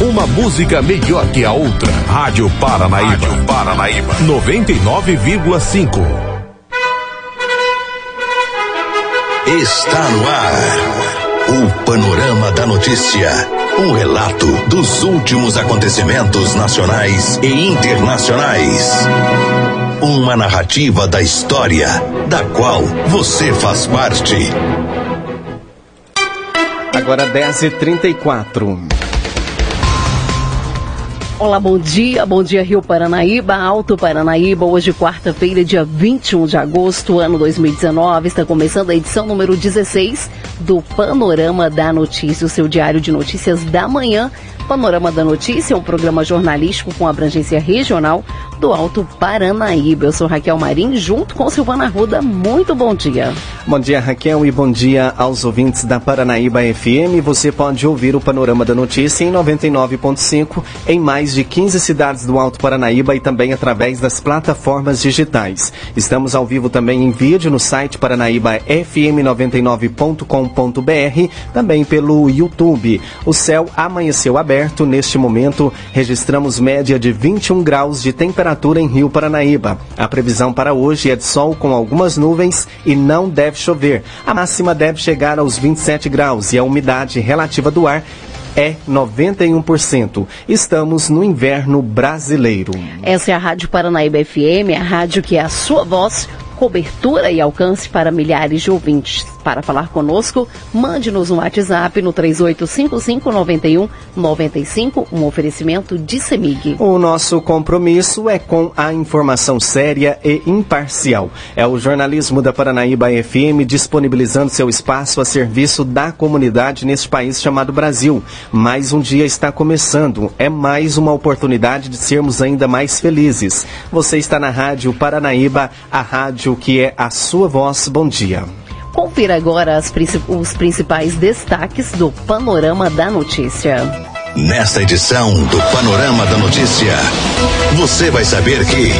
Uma música melhor que a outra. Rádio Paranaíba. Rádio Paranaíba. 99,5. Está no ar. O Panorama da Notícia. Um relato dos últimos acontecimentos nacionais e internacionais. Uma narrativa da história, da qual você faz parte. Agora 10h34. Olá, bom dia, bom dia Rio Paranaíba, Alto Paranaíba. Hoje, quarta-feira, dia 21 de agosto, ano 2019, está começando a edição número 16 do Panorama da Notícia, o seu diário de notícias da manhã. Panorama da Notícia é um programa jornalístico com abrangência regional do Alto Paranaíba. Eu sou Raquel Marim, junto com Silvana Ruda. Muito bom dia. Bom dia, Raquel, e bom dia aos ouvintes da Paranaíba FM. Você pode ouvir o Panorama da Notícia em 99.5 em mais de 15 cidades do Alto Paranaíba e também através das plataformas digitais. Estamos ao vivo também em vídeo no site paranaíbafm99.com.br, também pelo YouTube. O céu amanheceu aberto. Neste momento, registramos média de 21 graus de temperatura em Rio Paranaíba. A previsão para hoje é de sol com algumas nuvens e não deve chover. A máxima deve chegar aos 27 graus e a umidade relativa do ar é 91%. Estamos no inverno brasileiro. Essa é a Rádio Paranaíba FM, a rádio que é a sua voz cobertura e alcance para milhares de ouvintes. Para falar conosco, mande-nos um WhatsApp no 38559195, um oferecimento de Semig. O nosso compromisso é com a informação séria e imparcial. É o jornalismo da Paranaíba FM disponibilizando seu espaço a serviço da comunidade neste país chamado Brasil. Mais um dia está começando. É mais uma oportunidade de sermos ainda mais felizes. Você está na Rádio Paranaíba, a rádio que é a sua voz. Bom dia. Confira agora as, os principais destaques do Panorama da Notícia. Nesta edição do Panorama da Notícia, você vai saber que.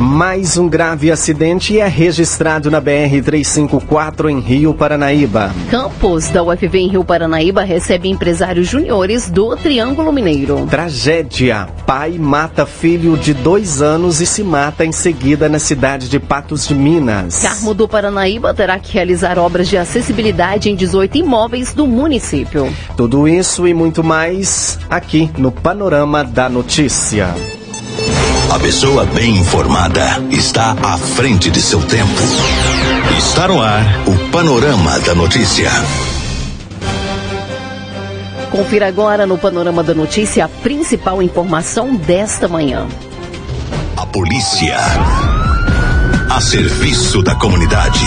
Mais um grave acidente é registrado na BR-354 em Rio Paranaíba. Campus da UFV em Rio Paranaíba recebe empresários juniores do Triângulo Mineiro. Tragédia. Pai mata filho de dois anos e se mata em seguida na cidade de Patos de Minas. Carmo do Paranaíba terá que realizar obras de acessibilidade em 18 imóveis do município. Tudo isso e muito mais aqui no Panorama da Notícia. A pessoa bem informada está à frente de seu tempo. Está no ar o Panorama da Notícia. Confira agora no Panorama da Notícia a principal informação desta manhã. A polícia. A serviço da comunidade.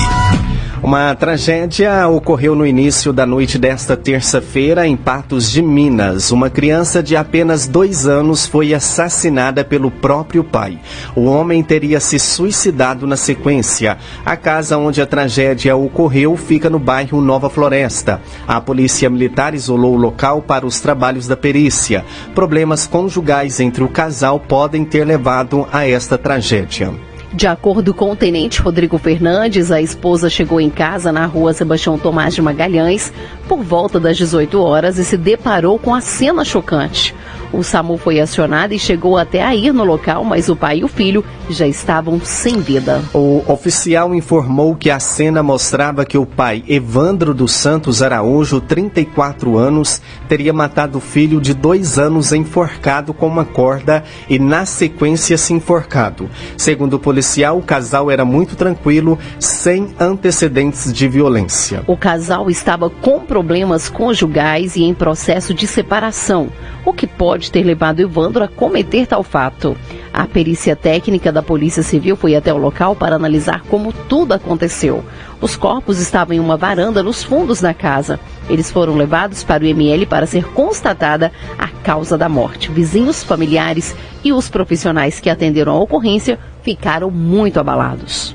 Uma tragédia ocorreu no início da noite desta terça-feira em Patos de Minas. Uma criança de apenas dois anos foi assassinada pelo próprio pai. O homem teria se suicidado na sequência. A casa onde a tragédia ocorreu fica no bairro Nova Floresta. A polícia militar isolou o local para os trabalhos da perícia. Problemas conjugais entre o casal podem ter levado a esta tragédia. De acordo com o tenente Rodrigo Fernandes, a esposa chegou em casa na rua Sebastião Tomás de Magalhães por volta das 18 horas e se deparou com a cena chocante. O SAMU foi acionado e chegou até a ir no local, mas o pai e o filho já estavam sem vida. O oficial informou que a cena mostrava que o pai, Evandro dos Santos Araújo, 34 anos, teria matado o filho de dois anos enforcado com uma corda e, na sequência, se enforcado. Segundo o policial, o casal era muito tranquilo, sem antecedentes de violência. O casal estava com problemas conjugais e em processo de separação, o que pode pode ter levado Evandro a cometer tal fato. A perícia técnica da Polícia Civil foi até o local para analisar como tudo aconteceu. Os corpos estavam em uma varanda nos fundos da casa. Eles foram levados para o ML para ser constatada a causa da morte. Vizinhos, familiares e os profissionais que atenderam a ocorrência ficaram muito abalados.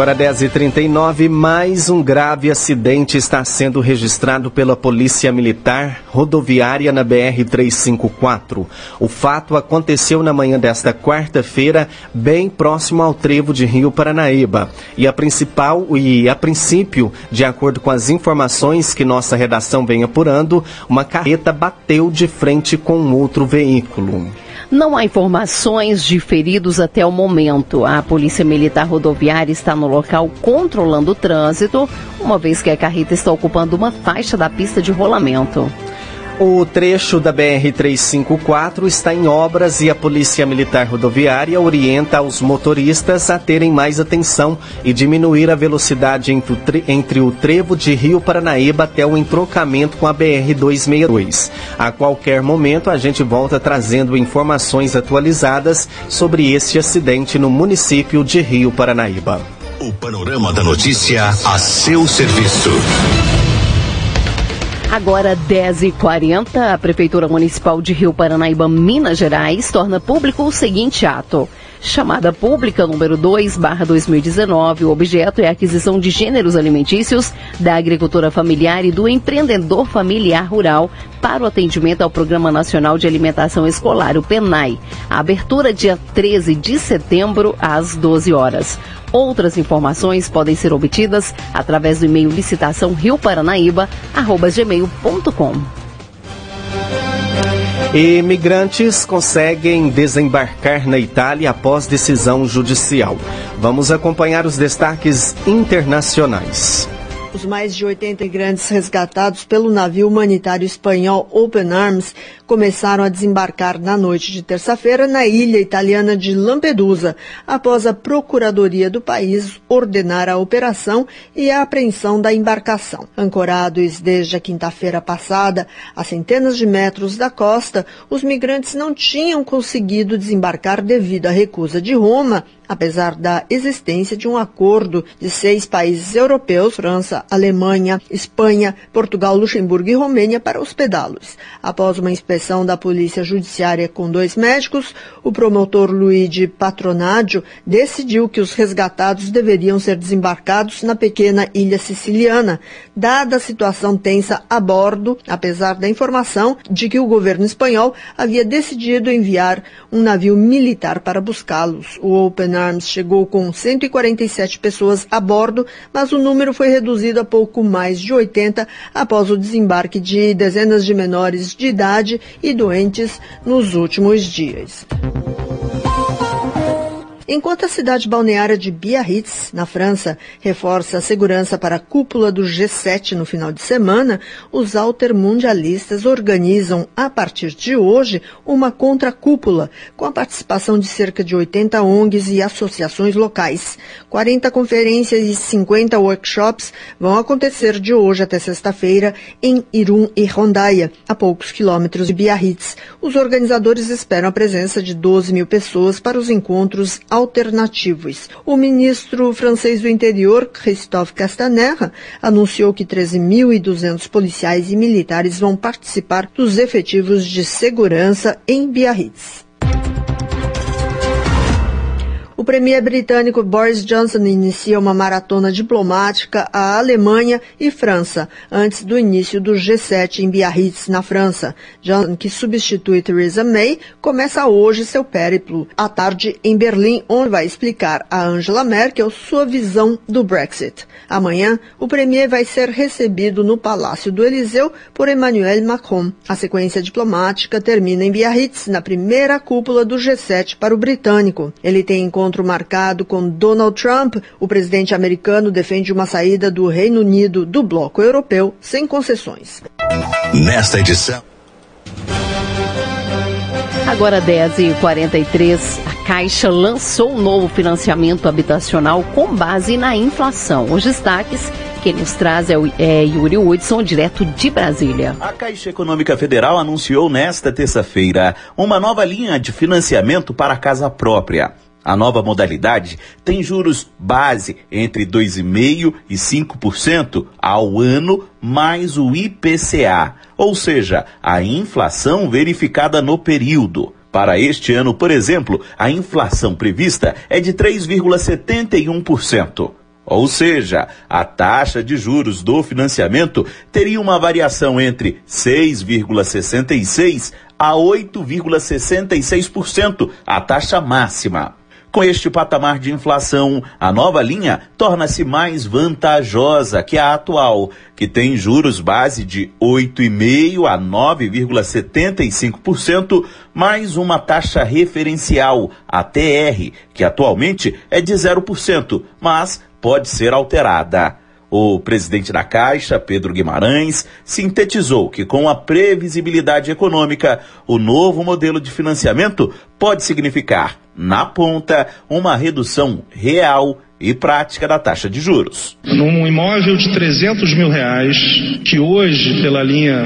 Agora 10h39, mais um grave acidente está sendo registrado pela Polícia Militar Rodoviária na BR-354. O fato aconteceu na manhã desta quarta-feira, bem próximo ao trevo de Rio Paranaíba. E a principal, e a princípio, de acordo com as informações que nossa redação vem apurando, uma carreta bateu de frente com outro veículo. Não há informações de feridos até o momento. A Polícia Militar Rodoviária está no local controlando o trânsito, uma vez que a carreta está ocupando uma faixa da pista de rolamento. O trecho da BR-354 está em obras e a Polícia Militar Rodoviária orienta os motoristas a terem mais atenção e diminuir a velocidade entre o, trevo de Rio Paranaíba até o entrocamento com a BR-262. A qualquer momento, a gente volta trazendo informações atualizadas sobre este acidente no município de Rio Paranaíba. O panorama da notícia a seu serviço. Agora 10h40, a Prefeitura Municipal de Rio Paranaíba, Minas Gerais, torna público o seguinte ato. Chamada pública número 2, barra 2019, o objeto é a aquisição de gêneros alimentícios da agricultura familiar e do empreendedor familiar rural para o atendimento ao Programa Nacional de Alimentação Escolar, o PENAI. A abertura dia 13 de setembro, às 12 horas. Outras informações podem ser obtidas através do e-mail licitação rioparanaíba.gmail.com. Imigrantes conseguem desembarcar na Itália após decisão judicial. Vamos acompanhar os destaques internacionais. Os mais de 80 imigrantes resgatados pelo navio humanitário espanhol Open Arms começaram a desembarcar na noite de terça-feira na ilha italiana de Lampedusa, após a Procuradoria do país ordenar a operação e a apreensão da embarcação. Ancorados desde a quinta-feira passada, a centenas de metros da costa, os migrantes não tinham conseguido desembarcar devido à recusa de Roma apesar da existência de um acordo de seis países europeus, França, Alemanha, Espanha, Portugal, Luxemburgo e Romênia, para hospedá-los. Após uma inspeção da Polícia Judiciária com dois médicos, o promotor Luigi Patronaggio decidiu que os resgatados deveriam ser desembarcados na pequena ilha siciliana, dada a situação tensa a bordo, apesar da informação de que o governo espanhol havia decidido enviar um navio militar para buscá-los. O Open Arms chegou com 147 pessoas a bordo, mas o número foi reduzido a pouco mais de 80 após o desembarque de dezenas de menores de idade e doentes nos últimos dias. Enquanto a cidade balneária de Biarritz, na França, reforça a segurança para a cúpula do G7 no final de semana, os altermundialistas organizam, a partir de hoje, uma contracúpula, com a participação de cerca de 80 ONGs e associações locais. 40 conferências e 50 workshops vão acontecer de hoje até sexta-feira em Irum e Rondaia, a poucos quilômetros de Biarritz. Os organizadores esperam a presença de 12 mil pessoas para os encontros alternativos. O ministro francês do Interior, Christophe Castaner, anunciou que 13.200 policiais e militares vão participar dos efetivos de segurança em Biarritz. O premier britânico Boris Johnson inicia uma maratona diplomática à Alemanha e França, antes do início do G7 em Biarritz, na França. Johnson, que substitui Theresa May, começa hoje seu périplo à tarde em Berlim, onde vai explicar a Angela Merkel sua visão do Brexit. Amanhã, o premier vai ser recebido no Palácio do Eliseu por Emmanuel Macron. A sequência diplomática termina em Biarritz, na primeira cúpula do G7 para o britânico. Ele tem encontro encontro marcado com Donald Trump, o presidente americano defende uma saída do Reino Unido do bloco europeu sem concessões. Nesta edição. Agora 10h43, a Caixa lançou um novo financiamento habitacional com base na inflação. Os destaques quem nos traz é, o, é Yuri Hudson, direto de Brasília. A Caixa Econômica Federal anunciou nesta terça-feira uma nova linha de financiamento para a casa própria. A nova modalidade tem juros base entre 2,5% e 5% ao ano, mais o IPCA, ou seja, a inflação verificada no período. Para este ano, por exemplo, a inflação prevista é de 3,71%. Ou seja, a taxa de juros do financiamento teria uma variação entre 6,66 a 8,66%, a taxa máxima. Com este patamar de inflação, a nova linha torna-se mais vantajosa que a atual, que tem juros base de 8,5% a 9,75%, mais uma taxa referencial, a TR, que atualmente é de 0%, mas pode ser alterada. O presidente da Caixa, Pedro Guimarães, sintetizou que, com a previsibilidade econômica, o novo modelo de financiamento pode significar, na ponta, uma redução real e prática da taxa de juros. Num imóvel de 300 mil reais, que hoje, pela linha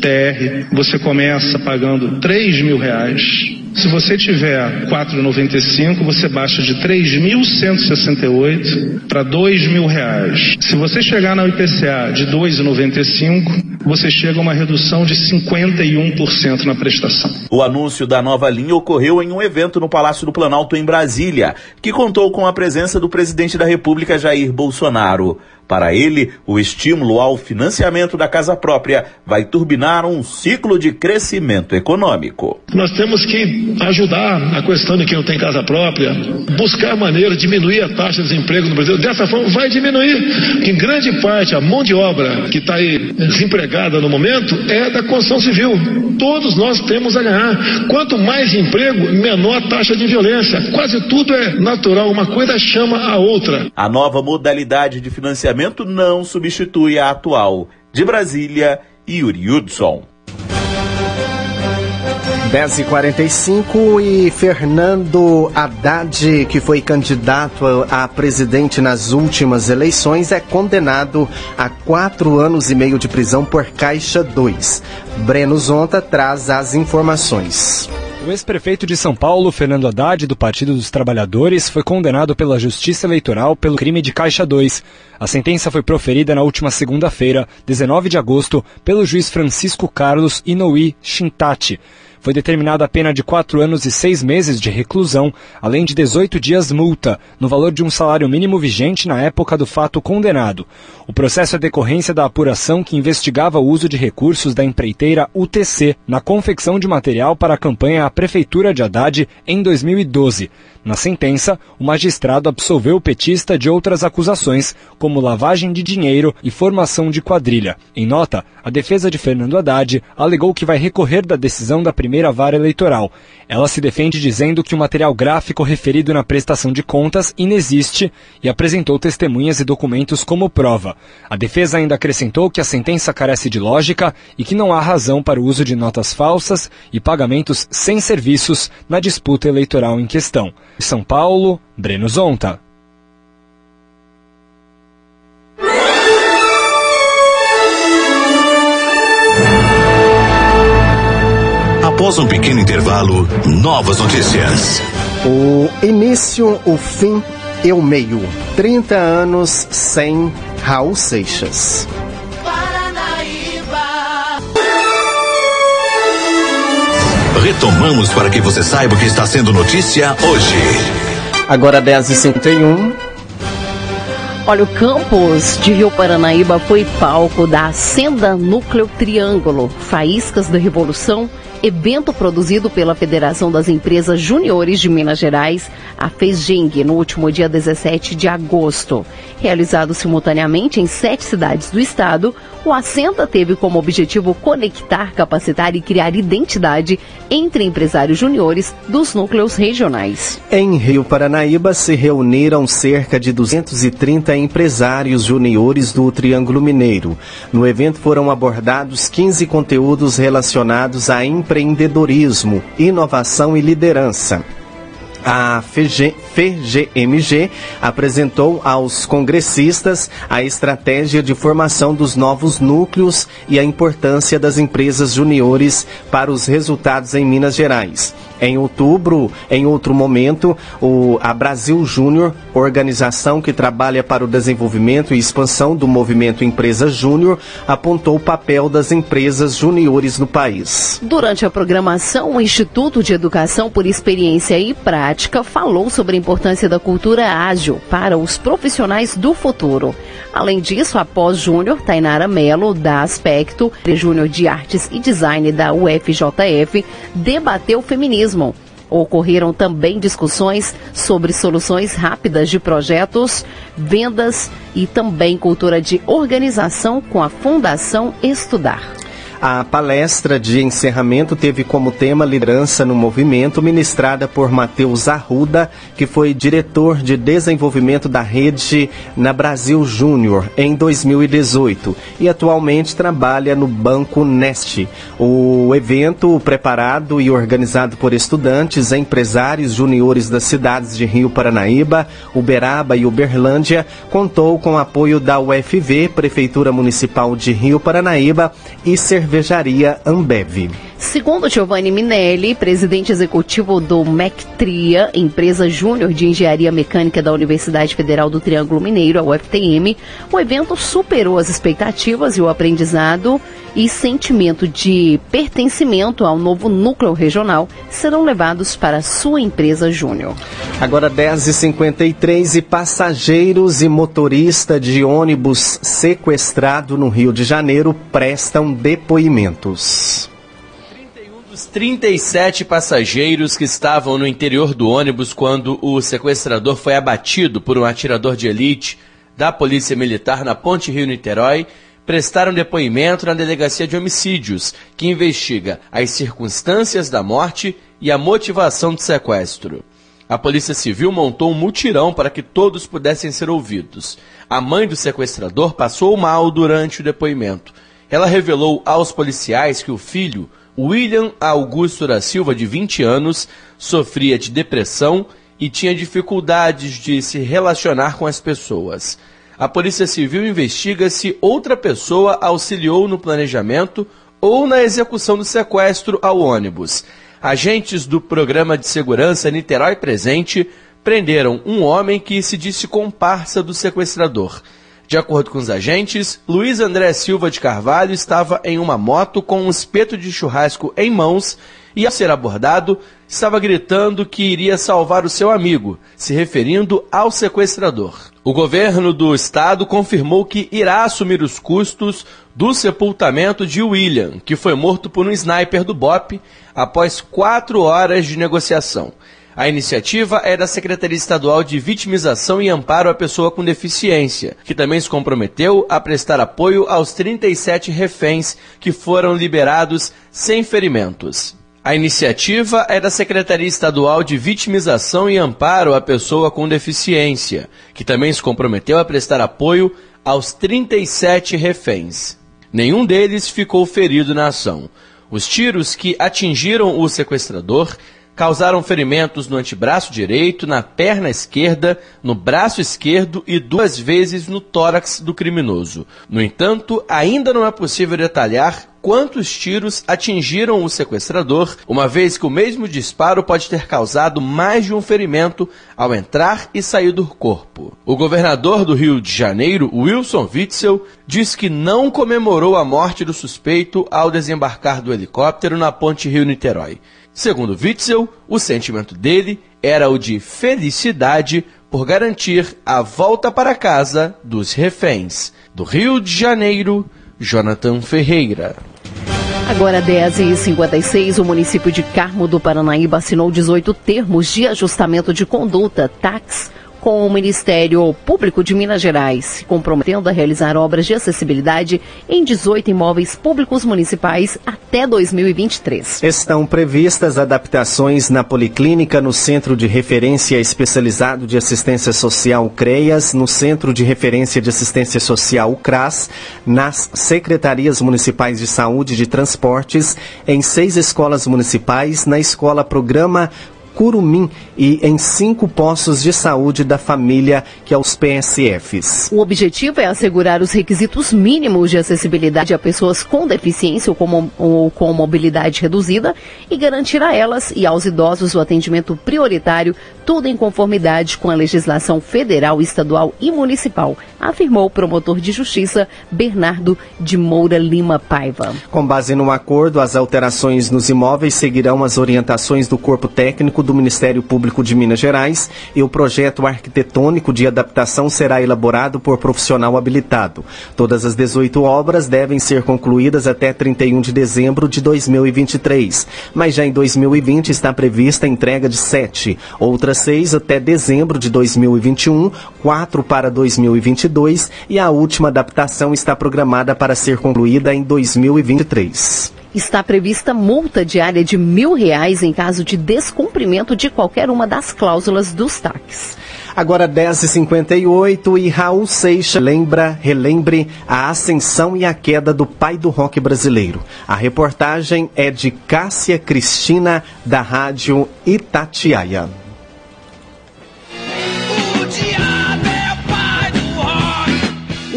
TR, você começa pagando 3 mil reais, se você tiver 4,95, você baixa de 3.168 para 2 mil reais. Se você chegar na IPCA de 2,95, você chega a uma redução de 51% na prestação. O anúncio da nova linha ocorreu em um evento no Palácio do Planalto em Brasília, que contou com a presença do presidente da República Jair Bolsonaro. Para ele, o estímulo ao financiamento da casa própria vai turbinar um ciclo de crescimento econômico. Nós temos que ajudar a questão de quem não tem casa própria, buscar maneira de diminuir a taxa de desemprego no Brasil. Dessa forma, vai diminuir. Em grande parte, a mão de obra que está aí desempregada no momento é da construção civil. Todos nós temos a ganhar. Quanto mais emprego, menor a taxa de violência. Quase tudo é natural. Uma coisa chama a outra. A nova modalidade de financiamento não substitui a atual. De Brasília, Yuri Hudson. 10h45 e Fernando Haddad, que foi candidato a presidente nas últimas eleições, é condenado a quatro anos e meio de prisão por Caixa 2. Breno Zonta traz as informações. O ex-prefeito de São Paulo, Fernando Haddad, do Partido dos Trabalhadores, foi condenado pela Justiça Eleitoral pelo crime de Caixa 2. A sentença foi proferida na última segunda-feira, 19 de agosto, pelo juiz Francisco Carlos Inouí Shintati foi determinada a pena de quatro anos e seis meses de reclusão, além de 18 dias multa, no valor de um salário mínimo vigente na época do fato condenado. O processo é decorrência da apuração que investigava o uso de recursos da empreiteira UTC na confecção de material para a campanha à Prefeitura de Haddad em 2012. Na sentença, o magistrado absolveu o petista de outras acusações, como lavagem de dinheiro e formação de quadrilha. Em nota, a defesa de Fernando Haddad alegou que vai recorrer da decisão da primeira vara eleitoral. Ela se defende dizendo que o material gráfico referido na prestação de contas inexiste e apresentou testemunhas e documentos como prova. A defesa ainda acrescentou que a sentença carece de lógica e que não há razão para o uso de notas falsas e pagamentos sem serviços na disputa eleitoral em questão. São Paulo, Breno Zonta. Após um pequeno intervalo, novas notícias. O início, o fim e o meio. 30 anos sem Raul Seixas. Retomamos para que você saiba o que está sendo notícia hoje. Agora 10h51. Olha, o campus de Rio Paranaíba foi palco da Senda Núcleo Triângulo, Faíscas da Revolução, evento produzido pela Federação das Empresas Juniores de Minas Gerais, a FESGENG, no último dia 17 de agosto. Realizado simultaneamente em sete cidades do estado, o Assenta teve como objetivo conectar, capacitar e criar identidade entre empresários juniores dos núcleos regionais. Em Rio Paranaíba se reuniram cerca de 230 empresários juniores do Triângulo Mineiro. No evento foram abordados 15 conteúdos relacionados a empreendedorismo, inovação e liderança. A FG, FGMG apresentou aos congressistas a estratégia de formação dos novos núcleos e a importância das empresas juniores para os resultados em Minas Gerais. Em outubro, em outro momento, o, a Brasil Júnior, organização que trabalha para o desenvolvimento e expansão do movimento Empresa Júnior, apontou o papel das empresas juniores no país. Durante a programação, o Instituto de Educação por Experiência e Prática falou sobre a importância da cultura ágil para os profissionais do futuro. Além disso, a pós-júnior Tainara Mello, da Aspecto, Júnior de Artes e Design da UFJF, debateu o feminismo. Ocorreram também discussões sobre soluções rápidas de projetos, vendas e também cultura de organização com a Fundação Estudar. A palestra de encerramento teve como tema Liderança no Movimento, ministrada por Matheus Arruda, que foi diretor de desenvolvimento da rede na Brasil Júnior em 2018 e atualmente trabalha no Banco Neste. O evento, preparado e organizado por estudantes, empresários juniores das cidades de Rio Paranaíba, Uberaba e Uberlândia, contou com apoio da UFV, Prefeitura Municipal de Rio Paranaíba e Serviços Cervejaria Ambev. Segundo Giovanni Minelli, presidente executivo do MECTRIA, empresa júnior de engenharia mecânica da Universidade Federal do Triângulo Mineiro, a UFTM, o evento superou as expectativas e o aprendizado e sentimento de pertencimento ao novo núcleo regional serão levados para sua empresa júnior. Agora 10h53 e passageiros e motorista de ônibus sequestrado no Rio de Janeiro prestam depoimentos. 37 passageiros que estavam no interior do ônibus quando o sequestrador foi abatido por um atirador de elite da Polícia Militar na Ponte Rio-Niterói prestaram depoimento na Delegacia de Homicídios, que investiga as circunstâncias da morte e a motivação do sequestro. A Polícia Civil montou um mutirão para que todos pudessem ser ouvidos. A mãe do sequestrador passou mal durante o depoimento. Ela revelou aos policiais que o filho, William Augusto da Silva, de 20 anos, sofria de depressão e tinha dificuldades de se relacionar com as pessoas. A Polícia Civil investiga se outra pessoa auxiliou no planejamento ou na execução do sequestro ao ônibus. Agentes do Programa de Segurança Niterói Presente prenderam um homem que se disse comparsa do sequestrador. De acordo com os agentes, Luiz André Silva de Carvalho estava em uma moto com um espeto de churrasco em mãos e, ao ser abordado, estava gritando que iria salvar o seu amigo, se referindo ao sequestrador. O governo do estado confirmou que irá assumir os custos do sepultamento de William, que foi morto por um sniper do BOP após quatro horas de negociação. A iniciativa é da Secretaria Estadual de Vitimização e Amparo à Pessoa com Deficiência, que também se comprometeu a prestar apoio aos 37 reféns que foram liberados sem ferimentos. A iniciativa é da Secretaria Estadual de Vitimização e Amparo à Pessoa com Deficiência, que também se comprometeu a prestar apoio aos 37 reféns. Nenhum deles ficou ferido na ação. Os tiros que atingiram o sequestrador causaram ferimentos no antebraço direito, na perna esquerda, no braço esquerdo e duas vezes no tórax do criminoso. No entanto, ainda não é possível detalhar quantos tiros atingiram o sequestrador, uma vez que o mesmo disparo pode ter causado mais de um ferimento ao entrar e sair do corpo. O governador do Rio de Janeiro, Wilson Witzel, diz que não comemorou a morte do suspeito ao desembarcar do helicóptero na ponte Rio-Niterói. Segundo Witzel, o sentimento dele era o de felicidade por garantir a volta para casa dos reféns. Do Rio de Janeiro, Jonathan Ferreira. Agora 10h56, o município de Carmo do Paranaíba assinou 18 termos de ajustamento de conduta, TAX, com o Ministério Público de Minas Gerais, comprometendo a realizar obras de acessibilidade em 18 imóveis públicos municipais até 2023. Estão previstas adaptações na Policlínica, no Centro de Referência Especializado de Assistência Social CREAS, no Centro de Referência de Assistência Social CRAS, nas Secretarias Municipais de Saúde e de Transportes, em seis escolas municipais, na Escola Programa Curumim e em cinco postos de saúde da família, que é os PSFs. O objetivo é assegurar os requisitos mínimos de acessibilidade a pessoas com deficiência ou com, ou com mobilidade reduzida e garantir a elas e aos idosos o atendimento prioritário, tudo em conformidade com a legislação federal, estadual e municipal, afirmou o promotor de justiça Bernardo de Moura Lima Paiva. Com base no acordo, as alterações nos imóveis seguirão as orientações do corpo técnico do Ministério Público de Minas Gerais e o projeto arquitetônico de adaptação será elaborado por profissional habilitado. Todas as 18 obras devem ser concluídas até 31 de dezembro de 2023, mas já em 2020 está prevista a entrega de sete, outras seis até dezembro de 2021, quatro para 2022 e a última adaptação está programada para ser concluída em 2023 está prevista multa diária de mil reais em caso de descumprimento de qualquer uma das cláusulas dos TACs. Agora 10h58 e Raul Seixas lembra, relembre a ascensão e a queda do pai do rock brasileiro. A reportagem é de Cássia Cristina, da Rádio Itatiaia.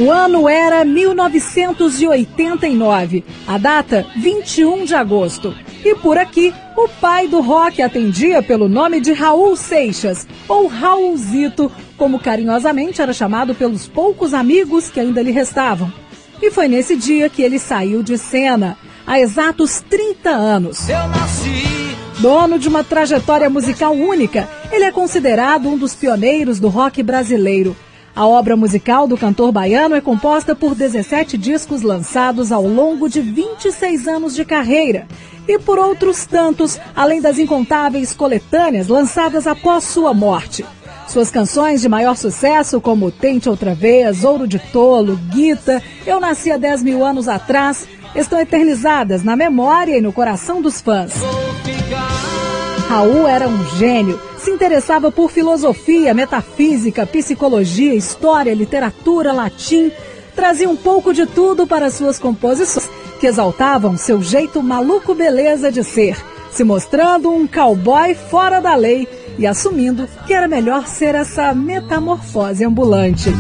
O ano era 1989, a data 21 de agosto. E por aqui, o pai do rock atendia pelo nome de Raul Seixas, ou Raulzito, como carinhosamente era chamado pelos poucos amigos que ainda lhe restavam. E foi nesse dia que ele saiu de cena, há exatos 30 anos. Eu nasci. Dono de uma trajetória musical única, ele é considerado um dos pioneiros do rock brasileiro. A obra musical do cantor baiano é composta por 17 discos lançados ao longo de 26 anos de carreira e por outros tantos, além das incontáveis coletâneas lançadas após sua morte. Suas canções de maior sucesso, como Tente Outra Vez, Ouro de Tolo, Guita, Eu Nasci há 10 mil anos atrás, estão eternizadas na memória e no coração dos fãs. Raul era um gênio se interessava por filosofia, metafísica, psicologia, história, literatura, latim. Trazia um pouco de tudo para suas composições, que exaltavam seu jeito maluco beleza de ser, se mostrando um cowboy fora da lei e assumindo que era melhor ser essa metamorfose ambulante.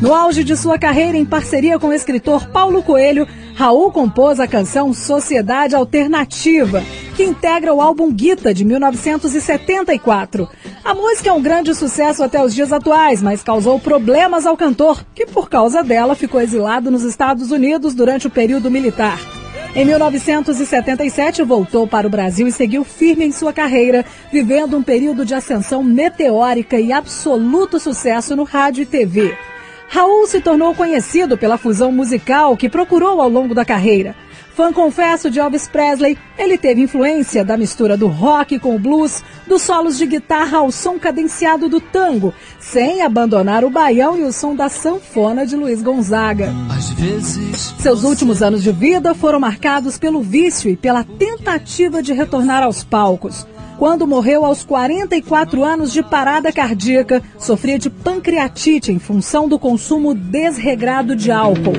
No auge de sua carreira em parceria com o escritor Paulo Coelho, Raul compôs a canção Sociedade Alternativa, que integra o álbum Guita de 1974. A música é um grande sucesso até os dias atuais, mas causou problemas ao cantor, que por causa dela ficou exilado nos Estados Unidos durante o período militar. Em 1977, voltou para o Brasil e seguiu firme em sua carreira, vivendo um período de ascensão meteórica e absoluto sucesso no rádio e TV. Raul se tornou conhecido pela fusão musical que procurou ao longo da carreira. Fã confesso de Elvis Presley, ele teve influência da mistura do rock com o blues, dos solos de guitarra ao som cadenciado do tango, sem abandonar o baião e o som da sanfona de Luiz Gonzaga. Seus últimos anos de vida foram marcados pelo vício e pela tentativa de retornar aos palcos. Quando morreu aos 44 anos de parada cardíaca, sofria de pancreatite em função do consumo desregrado de álcool.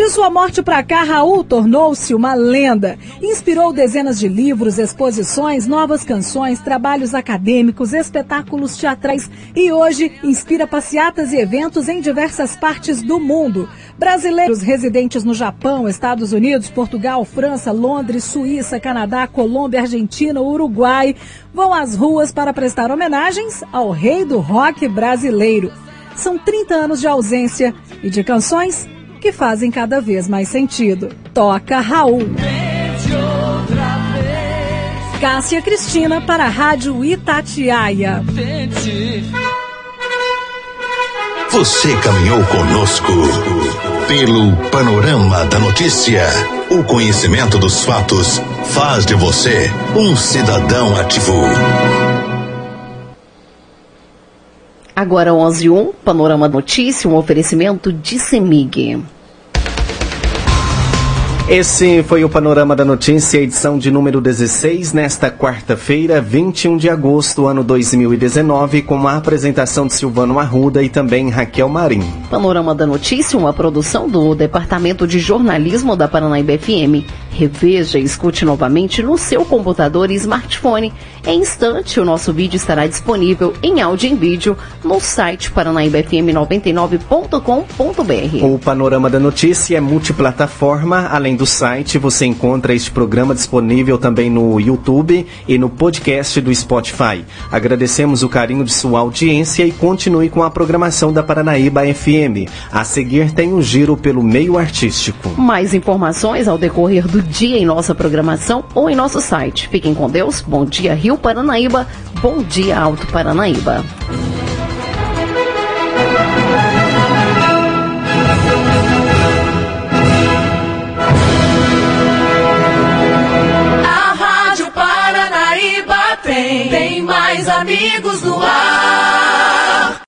De sua morte para cá, Raul tornou-se uma lenda. Inspirou dezenas de livros, exposições, novas canções, trabalhos acadêmicos, espetáculos teatrais e hoje inspira passeatas e eventos em diversas partes do mundo. Brasileiros residentes no Japão, Estados Unidos, Portugal, França, Londres, Suíça, Canadá, Colômbia, Argentina, Uruguai vão às ruas para prestar homenagens ao rei do rock brasileiro. São 30 anos de ausência e de canções que fazem cada vez mais sentido. Toca Raul. Cássia Cristina para a Rádio Itatiaia. Você caminhou conosco pelo panorama da notícia. O conhecimento dos fatos faz de você um cidadão ativo. Agora 11 e 1, Panorama Notícia, um oferecimento de Semig. Esse foi o Panorama da Notícia, edição de número 16, nesta quarta-feira, 21 de agosto, ano 2019, com a apresentação de Silvano Arruda e também Raquel Marim. Panorama da Notícia, uma produção do Departamento de Jornalismo da Paranaíba FM. Reveja e escute novamente no seu computador e smartphone. Em instante, o nosso vídeo estará disponível em áudio e em vídeo no site paranaíbafm99.com.br. O Panorama da Notícia é multiplataforma, além do site, você encontra este programa disponível também no YouTube e no podcast do Spotify. Agradecemos o carinho de sua audiência e continue com a programação da Paranaíba FM. A seguir tem um giro pelo meio artístico. Mais informações ao decorrer do dia em nossa programação ou em nosso site. Fiquem com Deus. Bom dia, Rio Paranaíba. Bom dia, Alto Paranaíba. Amigos no Ar.